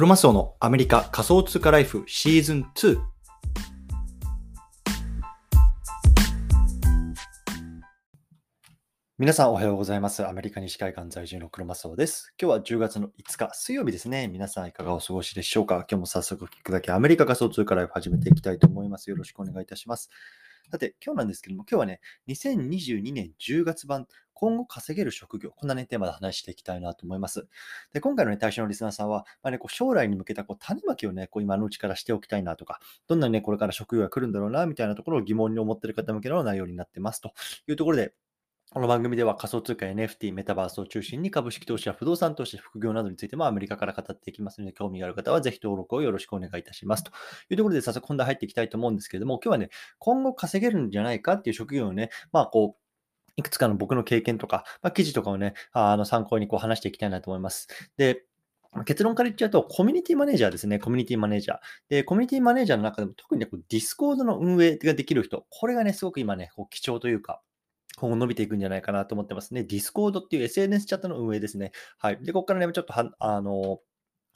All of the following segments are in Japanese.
クロマスオのアメリカ仮想通貨ライフシーズン2。皆さんおはようございます。アメリカ西海岸在住のクロマスオです。今日は10月の5日水曜日ですね。皆さんいかがお過ごしでしょうか？今日も早速聞くだけアメリカ仮想通貨ライフ始めていきたいと思います。よろしくお願いいたします。さて、今日なんですけども、今日はね、2022年10月版、今後稼げる職業、こんなね、テーマで話していきたいなと思います。で、今回のね、対象のリスナーさんは、まあね、こう将来に向けたこう種まきをね、こう今のうちからしておきたいなとか、どんなにね、これから職業が来るんだろうな、みたいなところを疑問に思ってる方向けの内容になってますというところで、この番組では仮想通貨 NFT、メタバースを中心に株式投資や不動産投資、副業などについてもアメリカから語っていきますので、興味がある方はぜひ登録をよろしくお願いいたします。というところで早速本題入っていきたいと思うんですけれども、今日はね、今後稼げるんじゃないかっていう職業をね、まあこう、いくつかの僕の経験とか、まあ、記事とかをね、あの参考にこう話していきたいなと思います。で、結論から言っちゃうと、コミュニティマネージャーですね。コミュニティマネージャー。で、コミュニティマネージャーの中でも特にね、こう Discord の運営ができる人、これがね、すごく今ね、こう貴重というか、今後伸びていくんじゃないかなと思ってますね。 Discord っていう SNS チャットの運営ですね。はい。で、ここからね、ちょっとは、あの、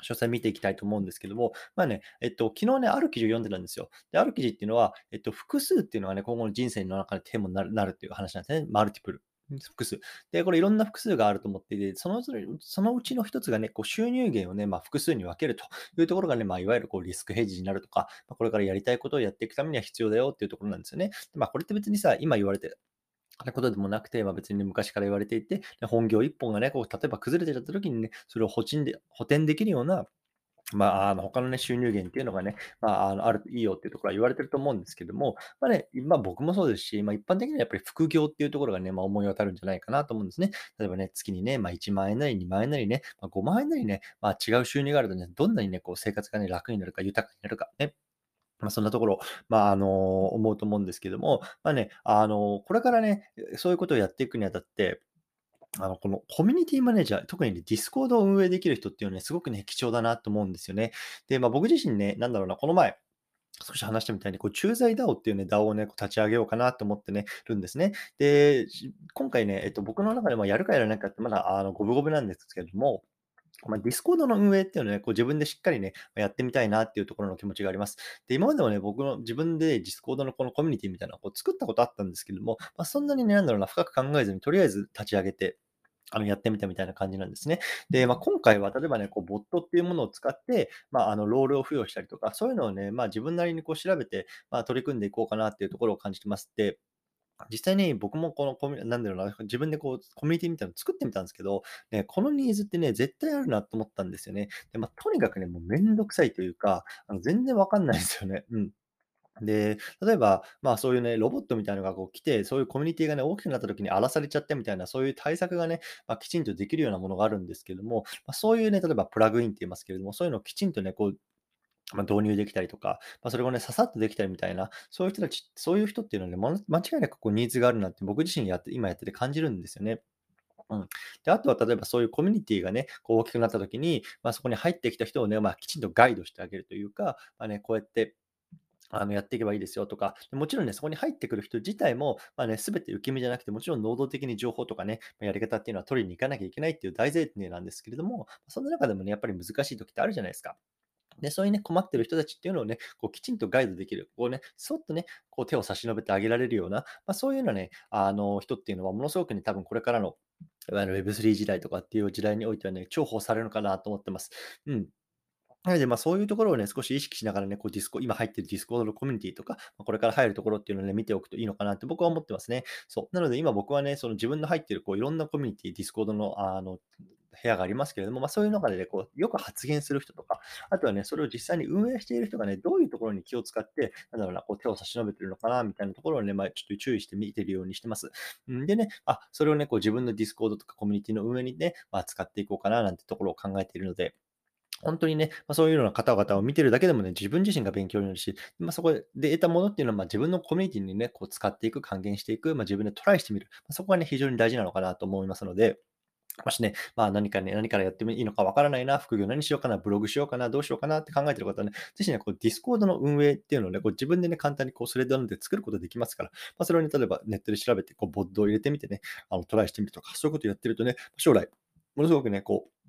詳細見ていきたいと思うんですけども、まあね、えっと、昨日ね、ある記事を読んでたんですよ。で、ある記事っていうのは、えっと、複数っていうのはね、今後の人生の中でテーマになるなるっていう話なんですね。 multiple。複数。で、これいろんな複数があると思っていて、そのそのうちの一つがね、こう収入源をね、まあ、複数に分けるというところがね、まあ、いわゆるこうリスクヘッジになるとか、まあ、これからやりたいことをやっていくためには必要だよっていうところなんですよね。でまあ、これって別にさ、今言われてなことでもなくて、まあ、別に、ね、昔から言われていて、本業一本がね、こう例えば崩れてちゃった時にね、それを補填で補填できるような、まあ、あの他の、ね、収入源っていうのがね、まあ、あのあるといいよっていうところは言われてると思うんですけども、まあね、まあ、僕もそうですし、まあ、一般的にはやっぱり副業っていうところがね、まあ、思い当たるんじゃないかなと思うんですね。例えばね、月にね、まあ、1万円なり2万円なりね、まあ、5万円なりね、まあ、違う収入があるとね、どんなにね、こう生活がね、楽になるか、豊かになるかね、まあ、そんなところ、まあ、あの思うと思うんですけども、まあね、あのこれからね、そういうことをやっていくにあたって、あのこのコミュニティマネージャー、特にね、 Discord を運営できる人っていうのはね、すごくね、貴重だなと思うんですよね。で、まあ、僕自身ね、なんだろうな、この前、少し話したみたいに、こう、駐在 DAO っていうね、DAO をね、こう立ち上げようかなと思ってね、るんですね。で、今回ね、えっと、僕の中でもやるかやらないかって、まだ、あの、五分五分なんですけれども、まあ、ディスコードの運営っていうのはね、こう自分でしっかりね、やってみたいなっていうところの気持ちがあります。で、今までもね、僕の自分でディスコードのこのコミュニティみたいなのをこう作ったことあったんですけども、まあ、そんなにね、なんだろうな、深く考えずに、とりあえず立ち上げて、あのやってみたみたいな感じなんですね。で、まあ、今回は例えばね、こうボットっていうものを使って、まあ、あのロールを付与したりとか、そういうのをね、まあ、自分なりにこう調べて、まあ、取り組んでいこうかなっていうところを感じてます。で、実際に僕もこのコミュ、なんだろうな、自分でこう、コミュニティみたいなの作ってみたんですけど、ね、このニーズってね、絶対あるなと思ったんですよね。で、まあ、とにかくね、もうめんどくさいというか、あの全然わかんないですよね。うん。で、例えば、まあそういうね、ロボットみたいなのがこう来て、そういうコミュニティがね、大きくなった時に荒らされちゃってみたいな、そういう対策がね、まあ、きちんとできるようなものがあるんですけれども、まあ、そういうね、例えばプラグインって言いますけれども、そういうのをきちんとね、こう、ま、導入できたりとか、まあ、それをね、ささっとできたりみたいな、そういう人たち、そういう人っていうのはね、間違いなくこうニーズがあるなって僕自身やって、今やってて感じるんですよね。うん。で、あとは例えばそういうコミュニティがね、こう大きくなった時に、まあ、そこに入ってきた人をね、まあ、きちんとガイドしてあげるというか、まあね、こうやって、あのやっていけばいいですよとか、もちろんね、そこに入ってくる人自体も、まあね、すべて受け身じゃなくて、もちろん能動的に情報とかね、やり方っていうのは取りに行かなきゃいけないっていう大前提なんですけれども、そんな中でもね、やっぱり難しい時ってあるじゃないですか。で、そういうね、困ってる人たちっていうのをね、こうきちんとガイドできる、こうね、そっとね、こう手を差し伸べてあげられるような、まあ、そういうようなね、あの人っていうのは、ものすごくね、多分これからの、Web3 時代とかっていう時代においてはね、重宝されるのかなと思ってます。うん。なので、まあ、そういうところをね、少し意識しながらね、こうディスコ、今入ってるディスコードのコミュニティとか、まこれから入るところっていうのをね、見ておくといいのかなって僕は思ってますね。そう。なので、今僕はね、その自分の入ってるこういろんなコミュニティ、ディスコードのあの部屋がありますけれども、まあ、そういう中でね、こうよく発言する人とか、あとはね、それを実際に運営している人がね、どういうところに気を使って、なんだろうな、こう手を差し伸べてるのかな、みたいなところをね、まあ、ちょっと注意して見てるようにしてます。んでね、あ、それをね、こう自分のディスコードとかコミュニティの運営にね、まあ、使っていこうかな、なんてところを考えているので、本当にね、まあ、そういうような方々を見てるだけでもね、自分自身が勉強になるし、まあ、そこで得たものっていうのは、まあ、自分のコミュニティにね、こう使っていく、還元していく、まあ、自分でトライしてみる。まあ、そこがね、非常に大事なのかなと思いますので、もしね、まあ何かね、何からやってもいいのかわからないな、副業何しようかな、ブログしようかな、どうしようかなって考えてる方はね、ぜひね、こうディスコードの運営っていうのをね、こう自分でね、簡単にこうスレッドなんて作ることできますから、まあ、それをね、例えばネットで調べて、こうボッドを入れてみてね、あのトライしてみるとか、そういうことやってるとね、将来、ものすごくね、こう、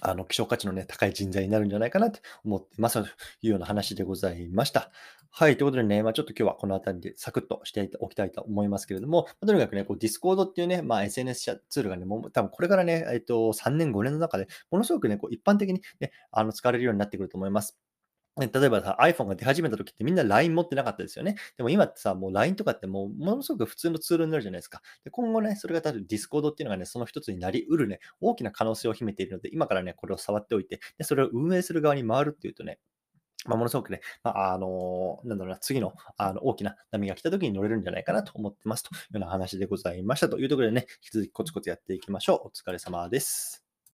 あの、希少価値のね、高い人材になるんじゃないかなって思ってますというような話でございました。はい。ということでね、まあ、ちょっと今日はこの辺りでサクッとしておきたいと思いますけれども、まあ、とにかくね、こう、Discord っていうね、まあ、SNS ツールがね、もう多分これからね、えっと、3年、5年の中で、ものすごくね、こう、一般的にね、あの、使われるようになってくると思います。例えばさ、iPhone が出始めた時ってみんな LINE 持ってなかったですよね。でも今ってさ、もう LINE とかってもうものすごく普通のツールになるじゃないですか。で今後ね、それが多分 Discord っていうのがね、その一つになりうるね、大きな可能性を秘めているので、今からね、これを触っておいて、でそれを運営する側に回るっていうとね、まあ、ものすごくね、まあ、あのなんだろうな、次のあの大きな波が来た時に乗れるんじゃないかなと思ってますというような話でございましたというところでね、引き続きコツコツやっていきましょう。お疲れ様です。